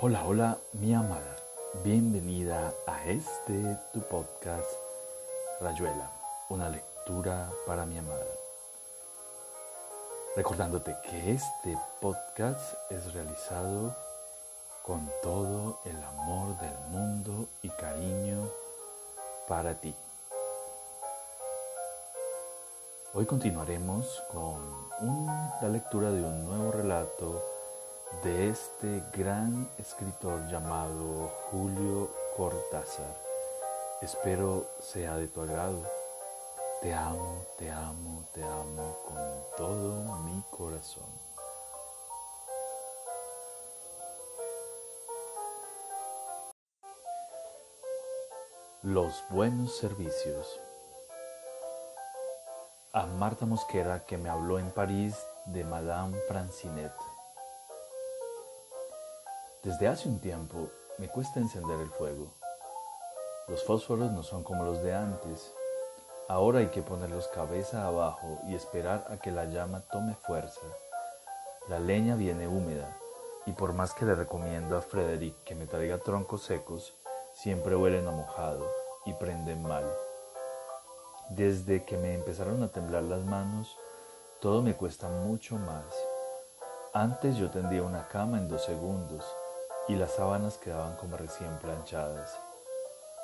Hola, hola, mi amada. Bienvenida a este tu podcast Rayuela, una lectura para mi amada. Recordándote que este podcast es realizado con todo el amor del mundo y cariño para ti. Hoy continuaremos con la lectura de un nuevo relato de este gran escritor llamado Julio Cortázar. Espero sea de tu agrado. Te amo, te amo, te amo con todo mi corazón. Los buenos servicios. A Marta Mosquera que me habló en París de Madame Francinet. Desde hace un tiempo me cuesta encender el fuego. Los fósforos no son como los de antes. Ahora hay que ponerlos cabeza abajo y esperar a que la llama tome fuerza. La leña viene húmeda y por más que le recomiendo a Frederick que me traiga troncos secos, siempre huelen a mojado y prenden mal. Desde que me empezaron a temblar las manos, todo me cuesta mucho más. Antes yo tendía una cama en dos segundos y las sábanas quedaban como recién planchadas.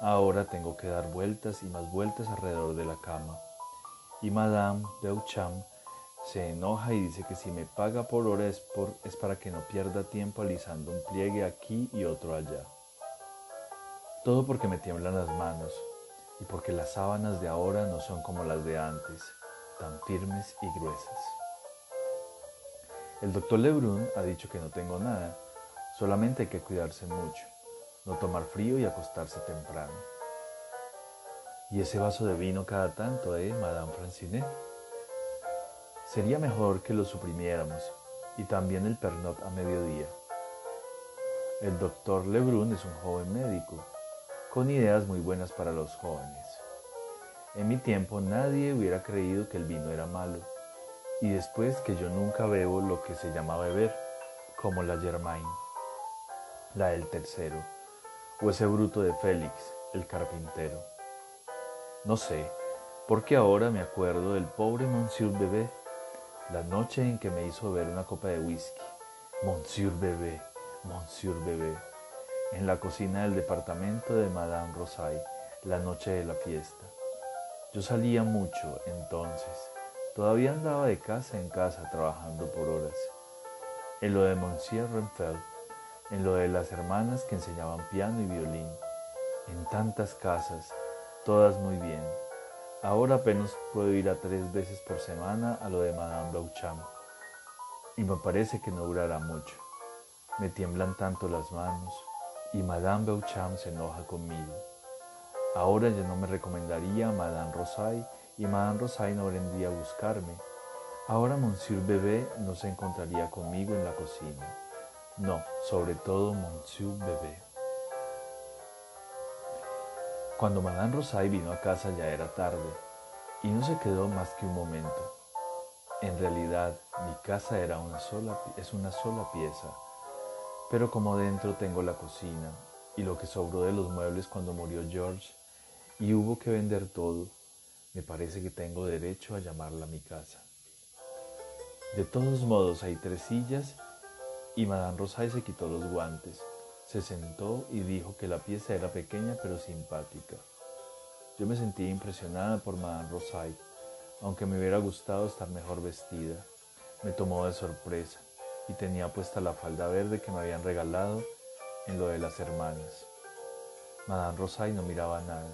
Ahora tengo que dar vueltas y más vueltas alrededor de la cama. Y Madame Beauchamp se enoja y dice que si me paga por hora es, es para que no pierda tiempo alisando un pliegue aquí y otro allá. Todo porque me tiemblan las manos y porque las sábanas de ahora no son como las de antes, tan firmes y gruesas. El doctor Lebrun ha dicho que no tengo nada, Solamente hay que cuidarse mucho, no tomar frío y acostarse temprano. Y ese vaso de vino cada tanto, ¿eh, Madame Francinet? Sería mejor que lo suprimiéramos y también el pernot a mediodía. El doctor Lebrun es un joven médico, con ideas muy buenas para los jóvenes. En mi tiempo nadie hubiera creído que el vino era malo, y después que yo nunca bebo lo que se llama beber, como la Germain la del tercero, o ese bruto de Félix, el carpintero. No sé, porque ahora me acuerdo del pobre Monsieur Bebé, la noche en que me hizo beber una copa de whisky. Monsieur Bebé, Monsieur Bebé, en la cocina del departamento de Madame Rosay, la noche de la fiesta. Yo salía mucho entonces, todavía andaba de casa en casa trabajando por horas. En lo de Monsieur Renfeld en lo de las hermanas que enseñaban piano y violín, en tantas casas, todas muy bien. Ahora apenas puedo ir a tres veces por semana a lo de Madame Beauchamp y me parece que no durará mucho. Me tiemblan tanto las manos y Madame Beauchamp se enoja conmigo. Ahora ya no me recomendaría a Madame Rosay y Madame Rosay no vendría a buscarme. Ahora Monsieur Bebé no se encontraría conmigo en la cocina. No, sobre todo Monsieur Bebé. Cuando Madame Rosay vino a casa ya era tarde y no se quedó más que un momento. En realidad, mi casa era una sola, es una sola pieza, pero como dentro tengo la cocina y lo que sobró de los muebles cuando murió George y hubo que vender todo, me parece que tengo derecho a llamarla mi casa. De todos modos, hay tres sillas y Madame Rosay se quitó los guantes, se sentó y dijo que la pieza era pequeña pero simpática. Yo me sentí impresionada por Madame Rosay, aunque me hubiera gustado estar mejor vestida. Me tomó de sorpresa y tenía puesta la falda verde que me habían regalado en lo de las hermanas. Madame Rosay no miraba nada.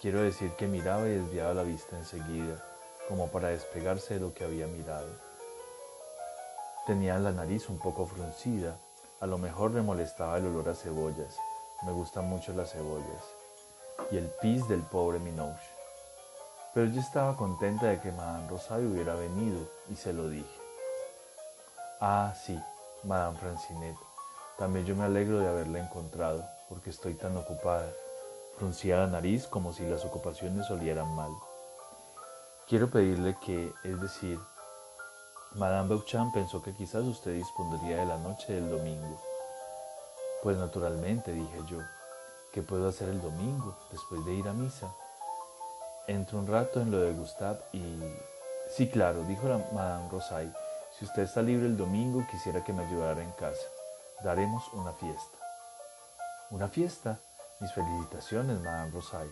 Quiero decir que miraba y desviaba la vista enseguida, como para despegarse de lo que había mirado. Tenía la nariz un poco fruncida, a lo mejor le molestaba el olor a cebollas, me gustan mucho las cebollas, y el pis del pobre Minouche. Pero yo estaba contenta de que Madame Rosario hubiera venido y se lo dije. Ah, sí, Madame Francinet, también yo me alegro de haberla encontrado, porque estoy tan ocupada. Fruncía la nariz como si las ocupaciones olieran mal. Quiero pedirle que, es decir, Madame Beauchamp pensó que quizás usted dispondría de la noche del domingo. Pues naturalmente, dije yo, ¿qué puedo hacer el domingo después de ir a misa? Entro un rato en lo de Gustav y... Sí, claro, dijo Madame Rosay, si usted está libre el domingo quisiera que me ayudara en casa. Daremos una fiesta. ¿Una fiesta? Mis felicitaciones, Madame Rosay.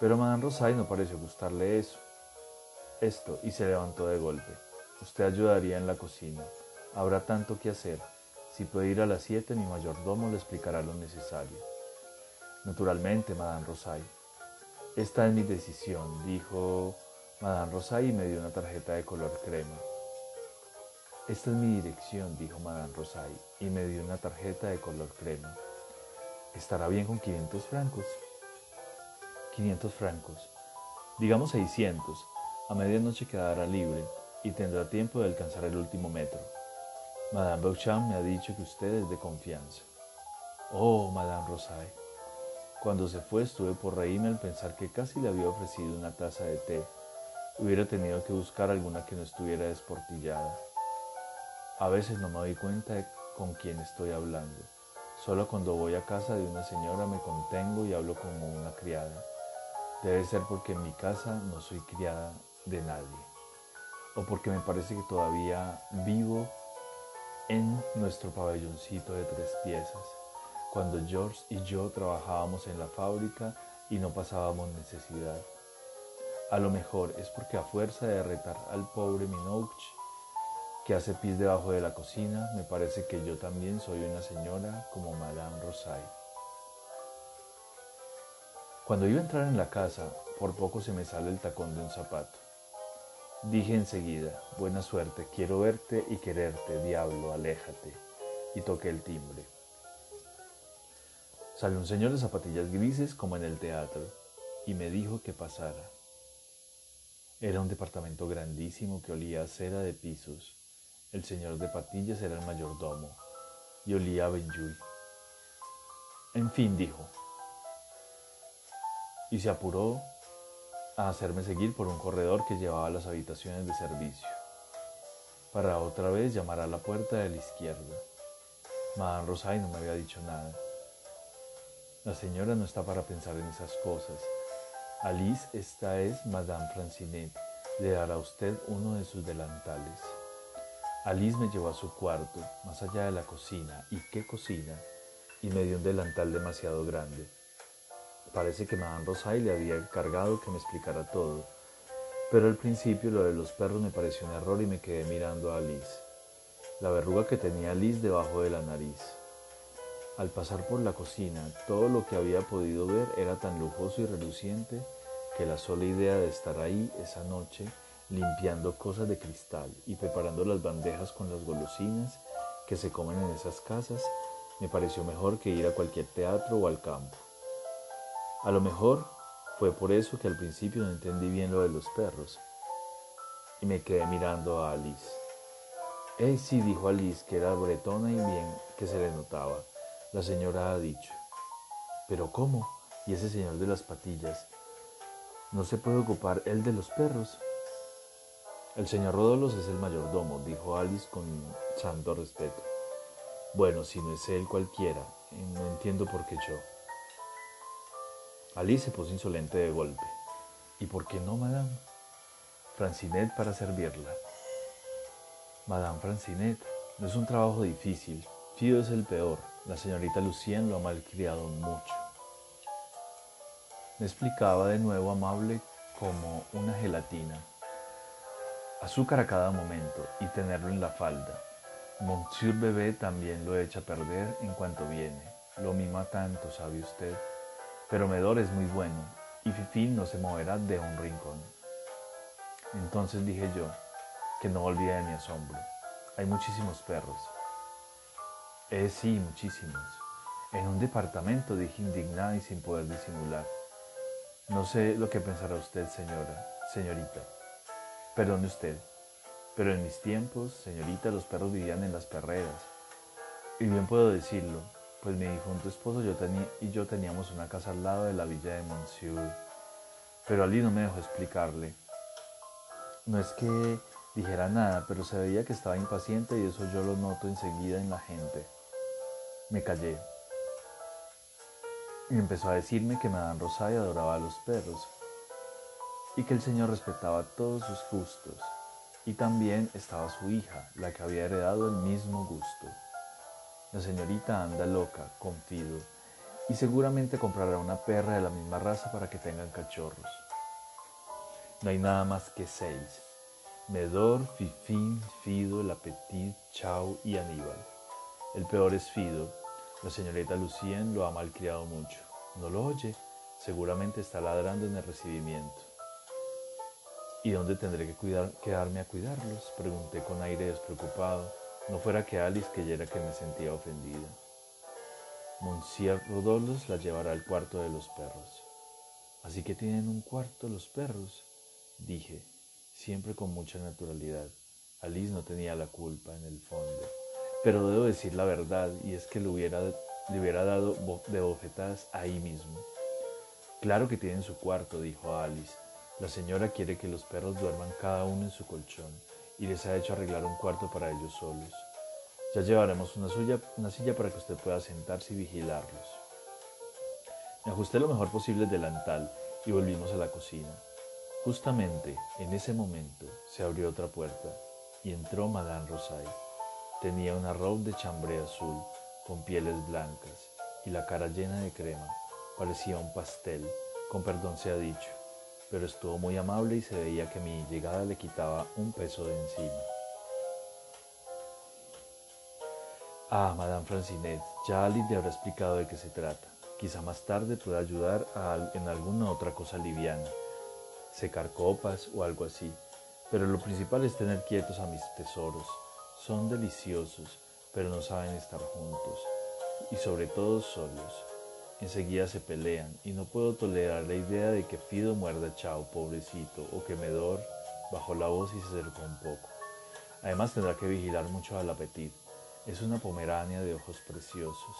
Pero Madame Rosay no pareció gustarle eso. Esto, y se levantó de golpe. Usted ayudaría en la cocina. Habrá tanto que hacer. Si puede ir a las siete, mi mayordomo le explicará lo necesario. Naturalmente, Madame Rosay. Esta es mi decisión, dijo Madame Rosay y me dio una tarjeta de color crema. Esta es mi dirección, dijo Madame Rosay y me dio una tarjeta de color crema. ¿Estará bien con 500 francos? 500 francos. Digamos 600. A medianoche quedará libre y tendrá tiempo de alcanzar el último metro. Madame Beauchamp me ha dicho que usted es de confianza. Oh, Madame Rosay. Cuando se fue estuve por reírme al pensar que casi le había ofrecido una taza de té. Hubiera tenido que buscar alguna que no estuviera desportillada. A veces no me doy cuenta de con quién estoy hablando. Solo cuando voy a casa de una señora me contengo y hablo como una criada. Debe ser porque en mi casa no soy criada de nadie. O porque me parece que todavía vivo en nuestro pabelloncito de tres piezas, cuando George y yo trabajábamos en la fábrica y no pasábamos necesidad. A lo mejor es porque a fuerza de retar al pobre Minouch, que hace pis debajo de la cocina, me parece que yo también soy una señora como Madame Rosay. Cuando iba a entrar en la casa, por poco se me sale el tacón de un zapato. Dije enseguida, buena suerte, quiero verte y quererte, diablo, aléjate. Y toqué el timbre. Salió un señor de zapatillas grises como en el teatro y me dijo que pasara. Era un departamento grandísimo que olía a cera de pisos. El señor de patillas era el mayordomo y olía a Benjuy. En fin, dijo, y se apuró a hacerme seguir por un corredor que llevaba a las habitaciones de servicio, para otra vez llamar a la puerta de la izquierda. Madame Rosay no me había dicho nada. La señora no está para pensar en esas cosas. Alice, esta es Madame Francinet. Le dará a usted uno de sus delantales. Alice me llevó a su cuarto, más allá de la cocina, y qué cocina, y me dio un delantal demasiado grande. Parece que Madame Rosay le había encargado que me explicara todo, pero al principio lo de los perros me pareció un error y me quedé mirando a Alice, la verruga que tenía Alice debajo de la nariz. Al pasar por la cocina, todo lo que había podido ver era tan lujoso y reluciente que la sola idea de estar ahí esa noche, limpiando cosas de cristal y preparando las bandejas con las golosinas que se comen en esas casas, me pareció mejor que ir a cualquier teatro o al campo. A lo mejor fue por eso que al principio no entendí bien lo de los perros y me quedé mirando a Alice. Eh, sí, dijo Alice, que era bretona y bien que se le notaba. La señora ha dicho. ¿Pero cómo? ¿Y ese señor de las patillas? ¿No se puede ocupar él de los perros? El señor Rodolos es el mayordomo, dijo Alice con santo respeto. Bueno, si no es él cualquiera, no entiendo por qué yo. Alice se puso insolente de golpe. ¿Y por qué no, madame? Francinet para servirla. Madame Francinet, no es un trabajo difícil. Fido es el peor. La señorita Lucien lo ha malcriado mucho. Me explicaba de nuevo amable como una gelatina. Azúcar a cada momento y tenerlo en la falda. Monsieur Bebé también lo echa a perder en cuanto viene. Lo mima tanto, ¿sabe usted? Pero Medor es muy bueno y Fifín no se moverá de un rincón. Entonces dije yo, que no olvide de mi asombro. Hay muchísimos perros. Eh, sí, muchísimos. En un departamento, dije indignada y sin poder disimular. No sé lo que pensará usted, señora, señorita. Perdone usted. Pero en mis tiempos, señorita, los perros vivían en las perreras. Y bien puedo decirlo, pues mi difunto esposo yo y yo teníamos una casa al lado de la villa de Monsieur. Pero Ali no me dejó explicarle. No es que dijera nada, pero se veía que estaba impaciente y eso yo lo noto enseguida en la gente. Me callé y empezó a decirme que Madame Rosario adoraba a los perros y que el Señor respetaba todos sus gustos. Y también estaba su hija, la que había heredado el mismo gusto. La señorita anda loca, confido, y seguramente comprará una perra de la misma raza para que tengan cachorros. No hay nada más que seis. Medor, Fifín, Fido, La Petit, Chau y Aníbal. El peor es Fido. La señorita Lucien lo ha malcriado mucho. No lo oye. Seguramente está ladrando en el recibimiento. ¿Y dónde tendré que quedarme a cuidarlos? Pregunté con aire despreocupado. No fuera que Alice creyera que me sentía ofendida. Monsieur Rodolos la llevará al cuarto de los perros. Así que tienen un cuarto los perros, dije siempre con mucha naturalidad. Alice no tenía la culpa en el fondo. Pero debo decir la verdad, y es que le hubiera, le hubiera dado de bofetadas ahí mismo. Claro que tienen su cuarto, dijo Alice. La señora quiere que los perros duerman cada uno en su colchón y les ha hecho arreglar un cuarto para ellos solos. Ya llevaremos una, silla para que usted pueda sentarse y vigilarlos. Me ajusté lo mejor posible el delantal y volvimos a la cocina. Justamente en ese momento se abrió otra puerta y entró Madame Rosay. Tenía una robe de chambré azul con pieles blancas y la cara llena de crema. Parecía un pastel, con perdón se ha dicho, pero estuvo muy amable y se veía que mi llegada le quitaba un peso de encima. Ah, Madame Francinet, ya Ali le habrá explicado de qué se trata. Quizá más tarde pueda ayudar en alguna otra cosa liviana secar copas o algo así. Pero lo principal es tener quietos a mis tesoros. Son deliciosos, pero no saben estar juntos. Y sobre todo solos. Enseguida se pelean y no puedo tolerar la idea de que Fido muerda a Chao, pobrecito, o que Medor bajó la voz y se acercó un poco. Además tendrá que vigilar mucho al apetito. Es una pomerania de ojos preciosos.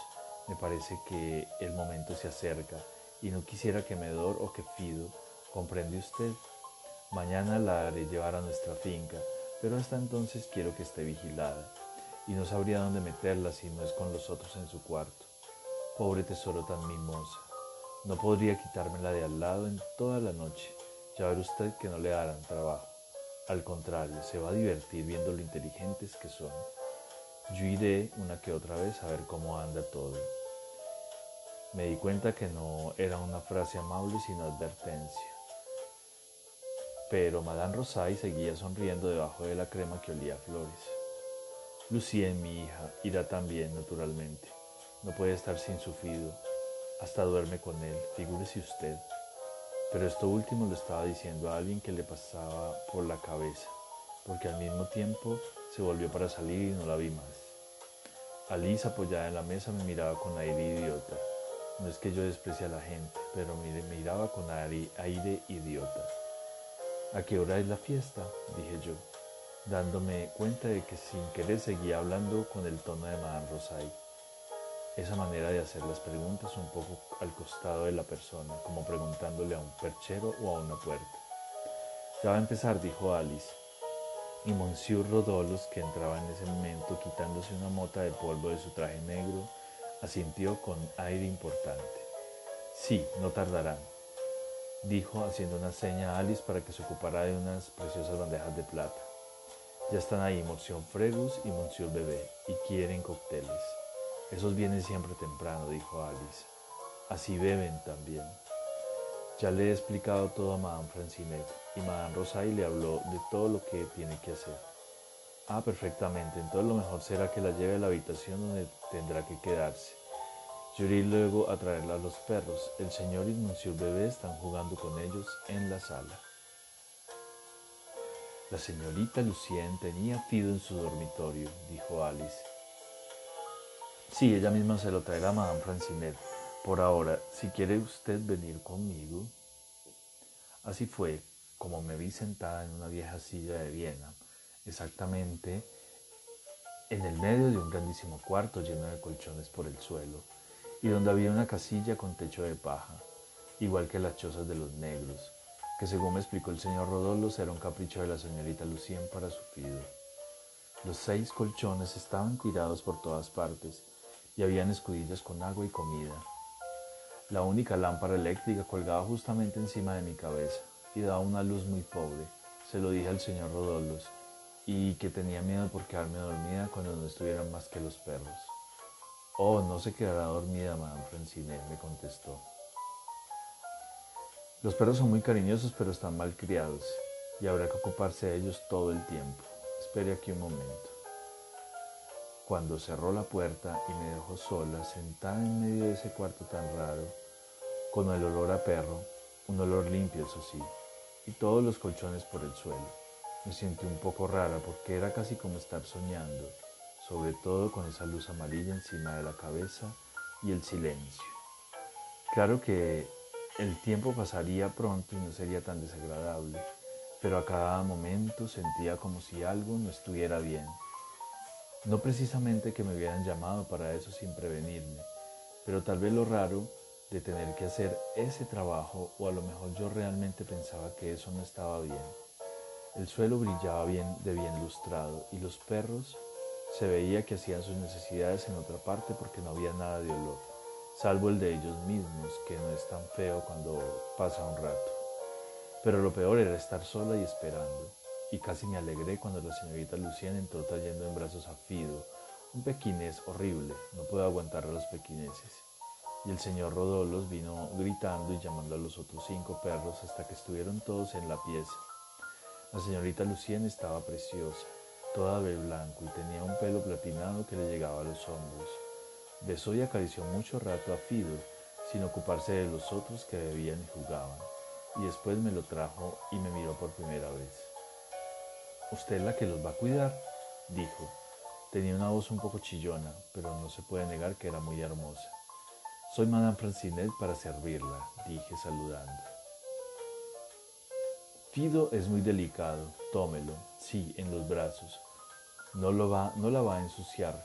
Me parece que el momento se acerca y no quisiera que Medor o que Fido ¿Comprende usted? Mañana la haré llevar a nuestra finca, pero hasta entonces quiero que esté vigilada, y no sabría dónde meterla si no es con los otros en su cuarto. Pobre tesoro tan mimosa. No podría quitármela de al lado en toda la noche. Ya verá usted que no le harán trabajo. Al contrario, se va a divertir viendo lo inteligentes que son. Yo iré una que otra vez a ver cómo anda todo. Me di cuenta que no era una frase amable sino advertencia. Pero Madame Rosay seguía sonriendo debajo de la crema que olía a flores. Lucien, mi hija, irá también, naturalmente. No puede estar sin su fido. Hasta duerme con él, figúrese usted. Pero esto último lo estaba diciendo a alguien que le pasaba por la cabeza, porque al mismo tiempo se volvió para salir y no la vi más. Alice, apoyada en la mesa, me miraba con aire idiota. No es que yo desprecie a la gente, pero me miraba con aire idiota. ¿A qué hora es la fiesta? dije yo, dándome cuenta de que sin querer seguía hablando con el tono de Madame Rosay. Esa manera de hacer las preguntas un poco al costado de la persona, como preguntándole a un perchero o a una puerta. Ya va a empezar, dijo Alice. Y Monsieur Rodolos, que entraba en ese momento quitándose una mota de polvo de su traje negro, asintió con aire importante. Sí, no tardarán dijo haciendo una seña a Alice para que se ocupara de unas preciosas bandejas de plata. Ya están ahí Monsieur Fregus y Monsieur Bebé y quieren cócteles. Esos vienen siempre temprano, dijo Alice. Así beben también. Ya le he explicado todo a Madame Francinet y Madame Rosay le habló de todo lo que tiene que hacer. Ah, perfectamente. Entonces lo mejor será que la lleve a la habitación donde tendrá que quedarse. Yo iré luego a traerla a los perros. El señor y Monsieur Bebé están jugando con ellos en la sala. La señorita Lucien tenía Fido en su dormitorio, dijo Alice. Sí, ella misma se lo traerá a Madame Francinet. Por ahora, si quiere usted venir conmigo. Así fue como me vi sentada en una vieja silla de Viena, exactamente en el medio de un grandísimo cuarto lleno de colchones por el suelo y donde había una casilla con techo de paja, igual que las chozas de los negros, que según me explicó el señor Rodolos era un capricho de la señorita Lucien para su fido. Los seis colchones estaban tirados por todas partes, y habían escudillas con agua y comida. La única lámpara eléctrica colgaba justamente encima de mi cabeza y daba una luz muy pobre. Se lo dije al señor Rodolos y que tenía miedo por quedarme dormida cuando no estuvieran más que los perros. Oh, no se quedará dormida, Madame Francine, me contestó. Los perros son muy cariñosos, pero están mal criados y habrá que ocuparse de ellos todo el tiempo. Espere aquí un momento. Cuando cerró la puerta y me dejó sola, sentada en medio de ese cuarto tan raro, con el olor a perro, un olor limpio, eso sí, y todos los colchones por el suelo. Me sentí un poco rara porque era casi como estar soñando, sobre todo con esa luz amarilla encima de la cabeza y el silencio. Claro que el tiempo pasaría pronto y no sería tan desagradable, pero a cada momento sentía como si algo no estuviera bien. No precisamente que me hubieran llamado para eso sin prevenirme, pero tal vez lo raro de tener que hacer ese trabajo o a lo mejor yo realmente pensaba que eso no estaba bien. El suelo brillaba bien de bien lustrado y los perros se veía que hacían sus necesidades en otra parte porque no había nada de olor, salvo el de ellos mismos, que no es tan feo cuando pasa un rato. Pero lo peor era estar sola y esperando, y casi me alegré cuando la señorita Lucien entró trayendo en brazos a Fido, un pequinés horrible, no puedo aguantar a los pequineses. Y el señor Rodolos vino gritando y llamando a los otros cinco perros hasta que estuvieron todos en la pieza. La señorita Lucien estaba preciosa, toda de blanco y tenía un pelo platinado que le llegaba a los hombros. Besó y acarició mucho rato a Fido, sin ocuparse de los otros que bebían y jugaban, y después me lo trajo y me miró por primera vez. ¿Usted es la que los va a cuidar? dijo. Tenía una voz un poco chillona, pero no se puede negar que era muy hermosa. Soy Madame Francinet para servirla, dije saludando. Fido es muy delicado, tómelo, sí, en los brazos. No, lo va, no la va a ensuciar.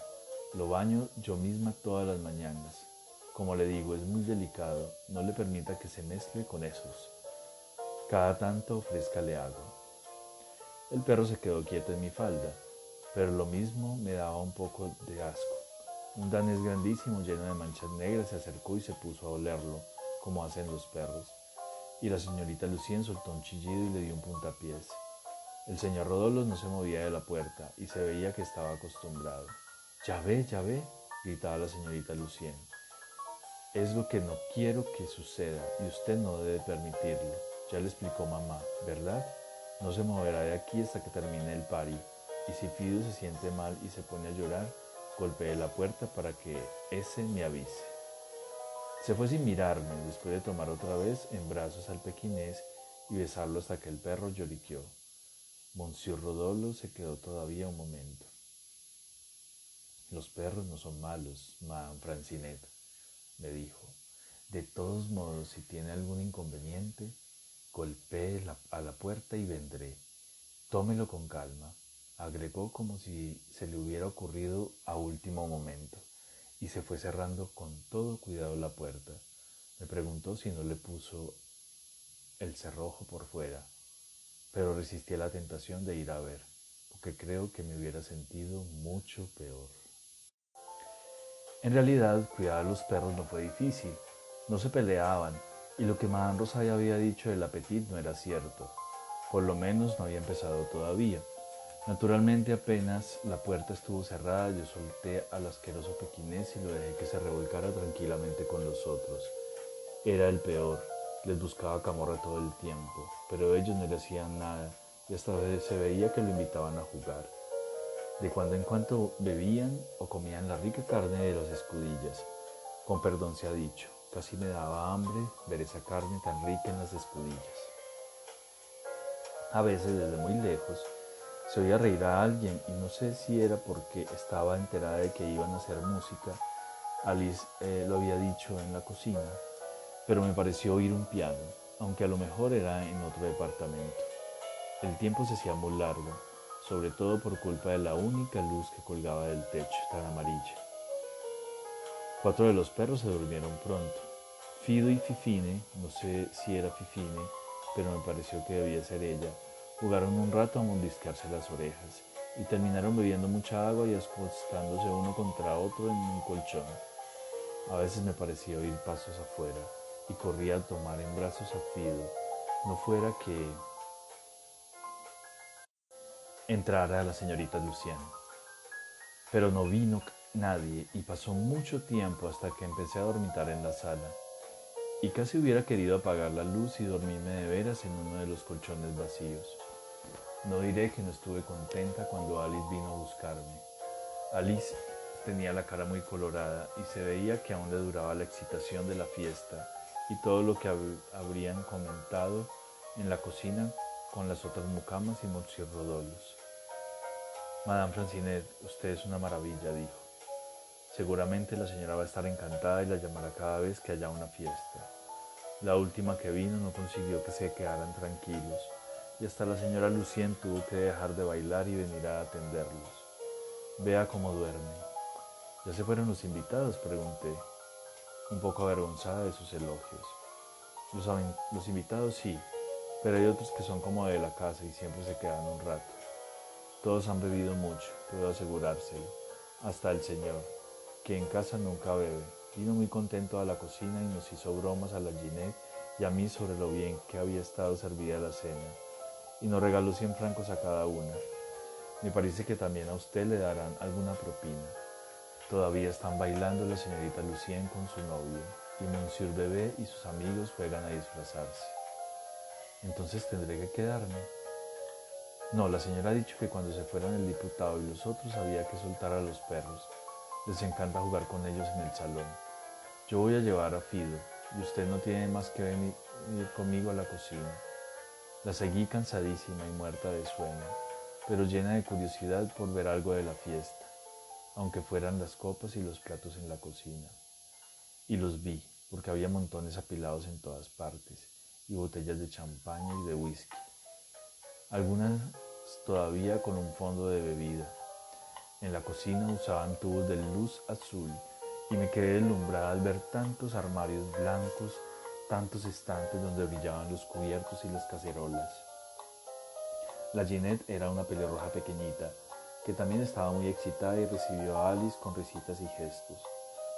Lo baño yo misma todas las mañanas. Como le digo, es muy delicado, no le permita que se mezcle con esos. Cada tanto ofrézcale agua. El perro se quedó quieto en mi falda, pero lo mismo me daba un poco de asco. Un danés grandísimo lleno de manchas negras se acercó y se puso a olerlo, como hacen los perros y la señorita Lucien soltó un chillido y le dio un puntapiés. El señor Rodolos no se movía de la puerta y se veía que estaba acostumbrado. Ya ve, ya ve, gritaba la señorita Lucien. Es lo que no quiero que suceda y usted no debe permitirlo. Ya le explicó mamá, ¿verdad? No se moverá de aquí hasta que termine el pari. Y si Fido se siente mal y se pone a llorar, golpee la puerta para que ese me avise. Se fue sin mirarme, después de tomar otra vez en brazos al pequinés y besarlo hasta que el perro lloriqueó. Monsieur Rodolo se quedó todavía un momento. Los perros no son malos, Madame Francinet, me dijo. De todos modos, si tiene algún inconveniente, golpee a la puerta y vendré. Tómelo con calma, agregó como si se le hubiera ocurrido a último momento y se fue cerrando con todo cuidado la puerta. Me preguntó si no le puso el cerrojo por fuera, pero resistí a la tentación de ir a ver, porque creo que me hubiera sentido mucho peor. En realidad, cuidar a los perros no fue difícil, no se peleaban, y lo que Madame Rosario había dicho del apetit no era cierto, por lo menos no había empezado todavía. Naturalmente apenas la puerta estuvo cerrada, yo solté al asqueroso pequinés y lo dejé que se revolcara tranquilamente con los otros. Era el peor, les buscaba camorra todo el tiempo, pero ellos no le hacían nada y hasta se veía que lo invitaban a jugar. De cuando en cuando bebían o comían la rica carne de las escudillas. Con perdón se ha dicho, casi me daba hambre ver esa carne tan rica en las escudillas. A veces desde muy lejos se oía reír a alguien y no sé si era porque estaba enterada de que iban a hacer música. Alice eh, lo había dicho en la cocina, pero me pareció oír un piano, aunque a lo mejor era en otro departamento. El tiempo se hacía muy largo, sobre todo por culpa de la única luz que colgaba del techo tan amarilla. Cuatro de los perros se durmieron pronto. Fido y Fifine, no sé si era Fifine, pero me pareció que debía ser ella, Jugaron un rato a mundiscarse las orejas y terminaron bebiendo mucha agua y acostándose uno contra otro en un colchón. A veces me parecía oír pasos afuera y corría a tomar en brazos a Fido, no fuera que entrara la señorita Luciana. Pero no vino nadie y pasó mucho tiempo hasta que empecé a dormitar en la sala. Y casi hubiera querido apagar la luz y dormirme de veras en uno de los colchones vacíos. No diré que no estuve contenta cuando Alice vino a buscarme. Alice tenía la cara muy colorada y se veía que aún le duraba la excitación de la fiesta y todo lo que habrían comentado en la cocina con las otras mucamas y morcirrodolos. Madame Francinet, usted es una maravilla, dijo. Seguramente la señora va a estar encantada y la llamará cada vez que haya una fiesta. La última que vino no consiguió que se quedaran tranquilos y hasta la señora Lucien tuvo que dejar de bailar y venir a atenderlos. Vea cómo duermen. ¿Ya se fueron los invitados? pregunté, un poco avergonzada de sus elogios. Los, los invitados sí, pero hay otros que son como de la casa y siempre se quedan un rato. Todos han bebido mucho, puedo asegurárselo, hasta el señor, que en casa nunca bebe. Vino muy contento a la cocina y nos hizo bromas a la Ginette y a mí sobre lo bien que había estado servida la cena, y nos regaló 100 francos a cada una. Me parece que también a usted le darán alguna propina. Todavía están bailando la señorita Lucien con su novio, y Monsieur Bebé y sus amigos juegan a disfrazarse. Entonces tendré que quedarme. No, la señora ha dicho que cuando se fueran el diputado y los otros había que soltar a los perros. Les encanta jugar con ellos en el salón. Yo voy a llevar a Fido y usted no tiene más que venir conmigo a la cocina. La seguí cansadísima y muerta de sueño, pero llena de curiosidad por ver algo de la fiesta, aunque fueran las copas y los platos en la cocina. Y los vi, porque había montones apilados en todas partes, y botellas de champaña y de whisky algunas todavía con un fondo de bebida. En la cocina usaban tubos de luz azul y me quedé deslumbrada al ver tantos armarios blancos, tantos estantes donde brillaban los cubiertos y las cacerolas. La Ginette era una pelirroja pequeñita que también estaba muy excitada y recibió a Alice con risitas y gestos.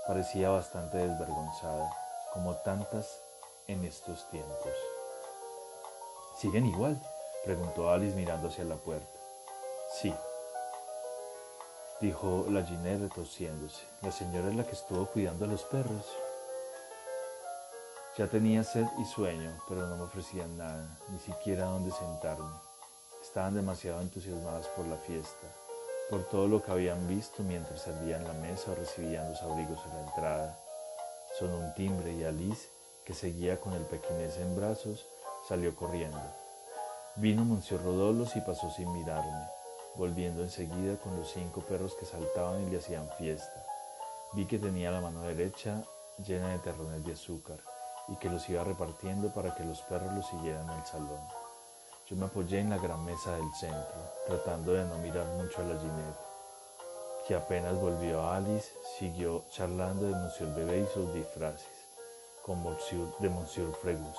Parecía bastante desvergonzada, como tantas en estos tiempos. Siguen igual, Preguntó Alice mirando hacia la puerta. Sí, dijo la Ginette retosiéndose. La señora es la que estuvo cuidando a los perros. Ya tenía sed y sueño, pero no me ofrecían nada, ni siquiera dónde sentarme. Estaban demasiado entusiasmadas por la fiesta, por todo lo que habían visto mientras servían la mesa o recibían los abrigos a la entrada. Sonó un timbre y Alice, que seguía con el pequinés en brazos, salió corriendo. Vino Monsieur Rodolos y pasó sin mirarme, volviendo enseguida con los cinco perros que saltaban y le hacían fiesta. Vi que tenía la mano derecha llena de terrones de azúcar y que los iba repartiendo para que los perros los siguieran al salón. Yo me apoyé en la gran mesa del centro, tratando de no mirar mucho a la Ginette, que apenas volvió a Alice, siguió charlando de Monsieur Bebé y sus disfraces, con Monsieur, de Monsieur Fregus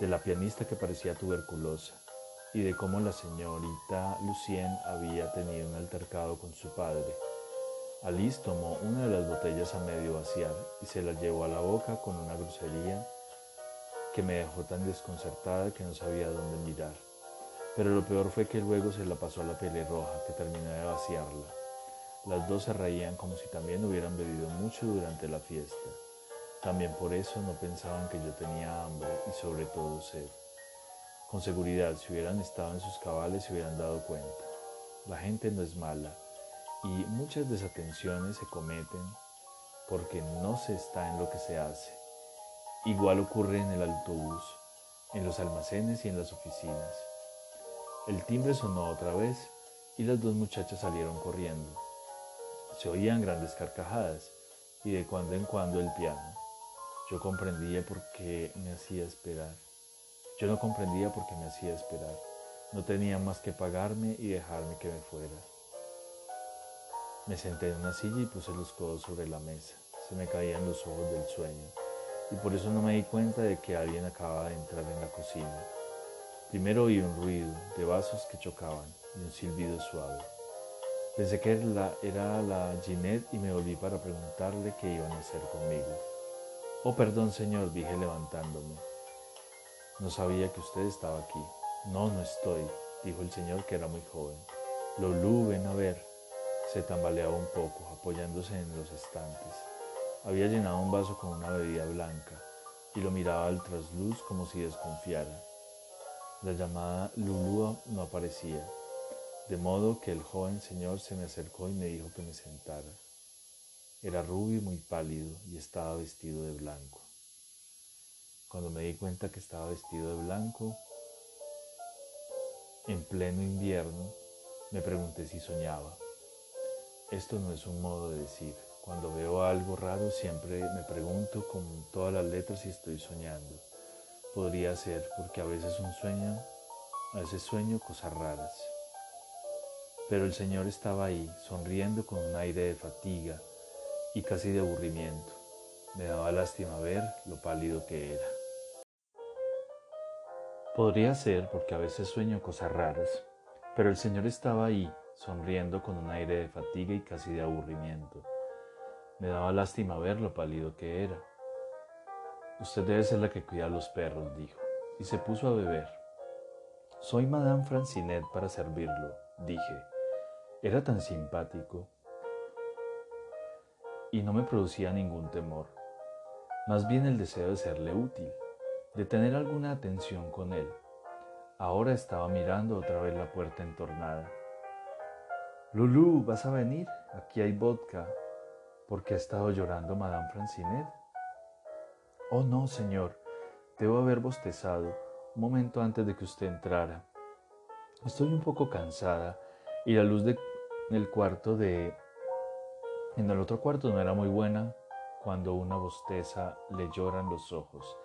de la pianista que parecía tuberculosa y de cómo la señorita Lucien había tenido un altercado con su padre. Alice tomó una de las botellas a medio vaciar y se la llevó a la boca con una grosería que me dejó tan desconcertada que no sabía dónde mirar. Pero lo peor fue que luego se la pasó a la roja que terminó de vaciarla. Las dos se reían como si también hubieran bebido mucho durante la fiesta. También por eso no pensaban que yo tenía hambre y sobre todo sed. Con seguridad, si hubieran estado en sus cabales se hubieran dado cuenta. La gente no es mala y muchas desatenciones se cometen porque no se está en lo que se hace. Igual ocurre en el autobús, en los almacenes y en las oficinas. El timbre sonó otra vez y las dos muchachas salieron corriendo. Se oían grandes carcajadas y de cuando en cuando el piano. Yo comprendía por qué me hacía esperar. Yo no comprendía por qué me hacía esperar. No tenía más que pagarme y dejarme que me fuera. Me senté en una silla y puse los codos sobre la mesa. Se me caían los ojos del sueño y por eso no me di cuenta de que alguien acababa de entrar en la cocina. Primero oí un ruido de vasos que chocaban y un silbido suave. Pensé que era la Ginette y me volví para preguntarle qué iban a hacer conmigo. Oh, perdón, señor, dije levantándome. No sabía que usted estaba aquí. No, no estoy, dijo el señor que era muy joven. Lulú, ven a ver. Se tambaleaba un poco, apoyándose en los estantes. Había llenado un vaso con una bebida blanca y lo miraba al trasluz como si desconfiara. La llamada Lulú no aparecía, de modo que el joven señor se me acercó y me dijo que me sentara. Era rubio y muy pálido y estaba vestido de blanco. Cuando me di cuenta que estaba vestido de blanco, en pleno invierno, me pregunté si soñaba. Esto no es un modo de decir. Cuando veo algo raro siempre me pregunto con todas las letras si estoy soñando. Podría ser porque a veces un sueño, a veces sueño cosas raras. Pero el Señor estaba ahí, sonriendo con un aire de fatiga y casi de aburrimiento. Me daba lástima ver lo pálido que era. Podría ser porque a veces sueño cosas raras, pero el Señor estaba ahí, sonriendo con un aire de fatiga y casi de aburrimiento. Me daba lástima ver lo pálido que era. Usted debe ser la que cuida a los perros, dijo, y se puso a beber. Soy Madame Francinet para servirlo, dije. Era tan simpático y no me producía ningún temor, más bien el deseo de serle útil, de tener alguna atención con él. Ahora estaba mirando otra vez la puerta entornada. Lulú, ¿vas a venir? Aquí hay vodka. ¿Por qué ha estado llorando Madame Francinet? Oh, no, señor. Debo haber bostezado un momento antes de que usted entrara. Estoy un poco cansada y la luz de en el cuarto de... En el otro cuarto no era muy buena cuando una bosteza le lloran los ojos,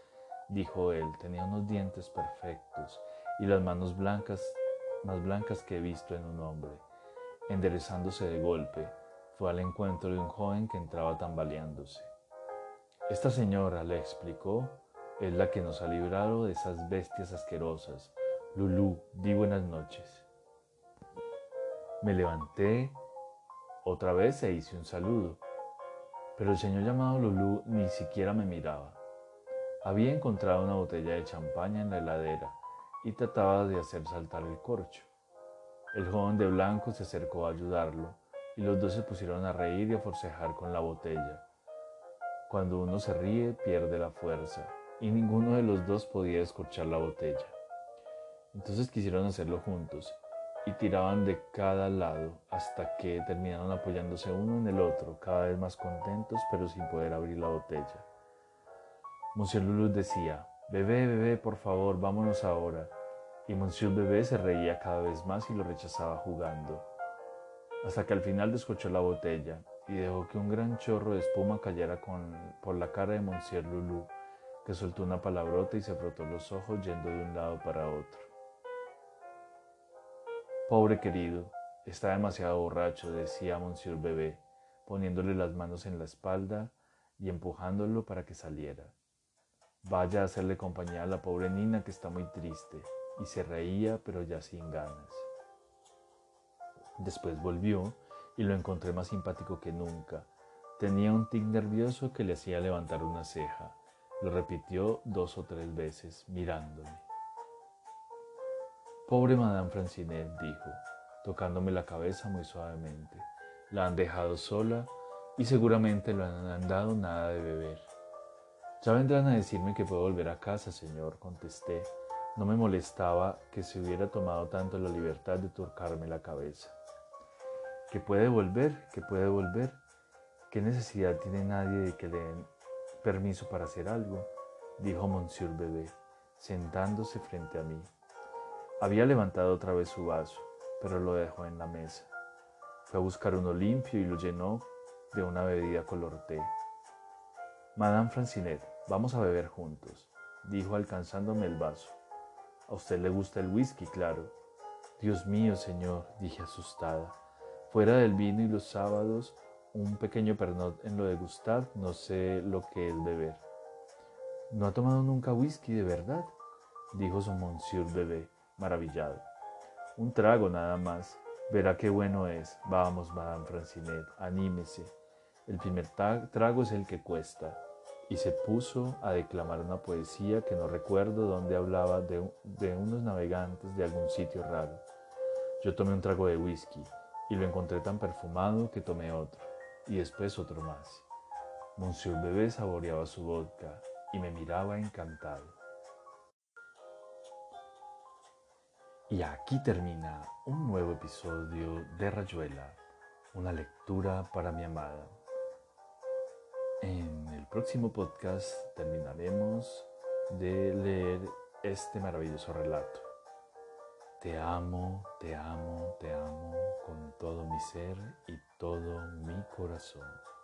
dijo él. Tenía unos dientes perfectos y las manos blancas, más blancas que he visto en un hombre. Enderezándose de golpe, fue al encuentro de un joven que entraba tambaleándose. Esta señora, le explicó, es la que nos ha librado de esas bestias asquerosas. Lulú, di buenas noches. Me levanté otra vez e hice un saludo, pero el señor llamado Lulú ni siquiera me miraba. Había encontrado una botella de champaña en la heladera y trataba de hacer saltar el corcho. El joven de blanco se acercó a ayudarlo y los dos se pusieron a reír y a forcejar con la botella. Cuando uno se ríe pierde la fuerza y ninguno de los dos podía escorchar la botella. Entonces quisieron hacerlo juntos y tiraban de cada lado hasta que terminaron apoyándose uno en el otro, cada vez más contentos pero sin poder abrir la botella. Monsieur Lulú decía, Bebé, bebé, por favor, vámonos ahora. Y Monsieur Bebé se reía cada vez más y lo rechazaba jugando, hasta que al final descochó la botella y dejó que un gran chorro de espuma cayera por la cara de Monsieur Lulú, que soltó una palabrota y se frotó los ojos yendo de un lado para otro. Pobre querido, está demasiado borracho, decía Monsieur Bebé, poniéndole las manos en la espalda y empujándolo para que saliera. Vaya a hacerle compañía a la pobre Nina que está muy triste, y se reía pero ya sin ganas. Después volvió y lo encontré más simpático que nunca. Tenía un tic nervioso que le hacía levantar una ceja. Lo repitió dos o tres veces, mirándome. Pobre Madame Francinet, dijo, tocándome la cabeza muy suavemente. La han dejado sola y seguramente le han dado nada de beber. Ya vendrán a decirme que puedo volver a casa, señor, contesté. No me molestaba que se hubiera tomado tanto la libertad de tocarme la cabeza. ¿Que puede volver? ¿Que puede volver? ¿Qué necesidad tiene nadie de que le den permiso para hacer algo? dijo Monsieur Bebé, sentándose frente a mí. Había levantado otra vez su vaso, pero lo dejó en la mesa. Fue a buscar uno limpio y lo llenó de una bebida color té. Madame Francinet, vamos a beber juntos, dijo alcanzándome el vaso. A usted le gusta el whisky, claro. Dios mío, señor, dije asustada. Fuera del vino y los sábados, un pequeño pernot en lo de Gustave, no sé lo que es beber. ¿No ha tomado nunca whisky de verdad? dijo su monsieur bebé maravillado. Un trago nada más. Verá qué bueno es. Vamos, Madame Francinet, anímese. El primer trago es el que cuesta. Y se puso a declamar una poesía que no recuerdo donde hablaba de, unos navegantes de algún sitio raro. Yo tomé un trago de whisky y lo encontré tan perfumado que tomé otro y después otro más. Monsieur Bebé saboreaba su vodka y me miraba encantado. Y aquí termina un nuevo episodio de Rayuela, una lectura para mi amada. En el próximo podcast terminaremos de leer este maravilloso relato. Te amo, te amo, te amo con todo mi ser y todo mi corazón.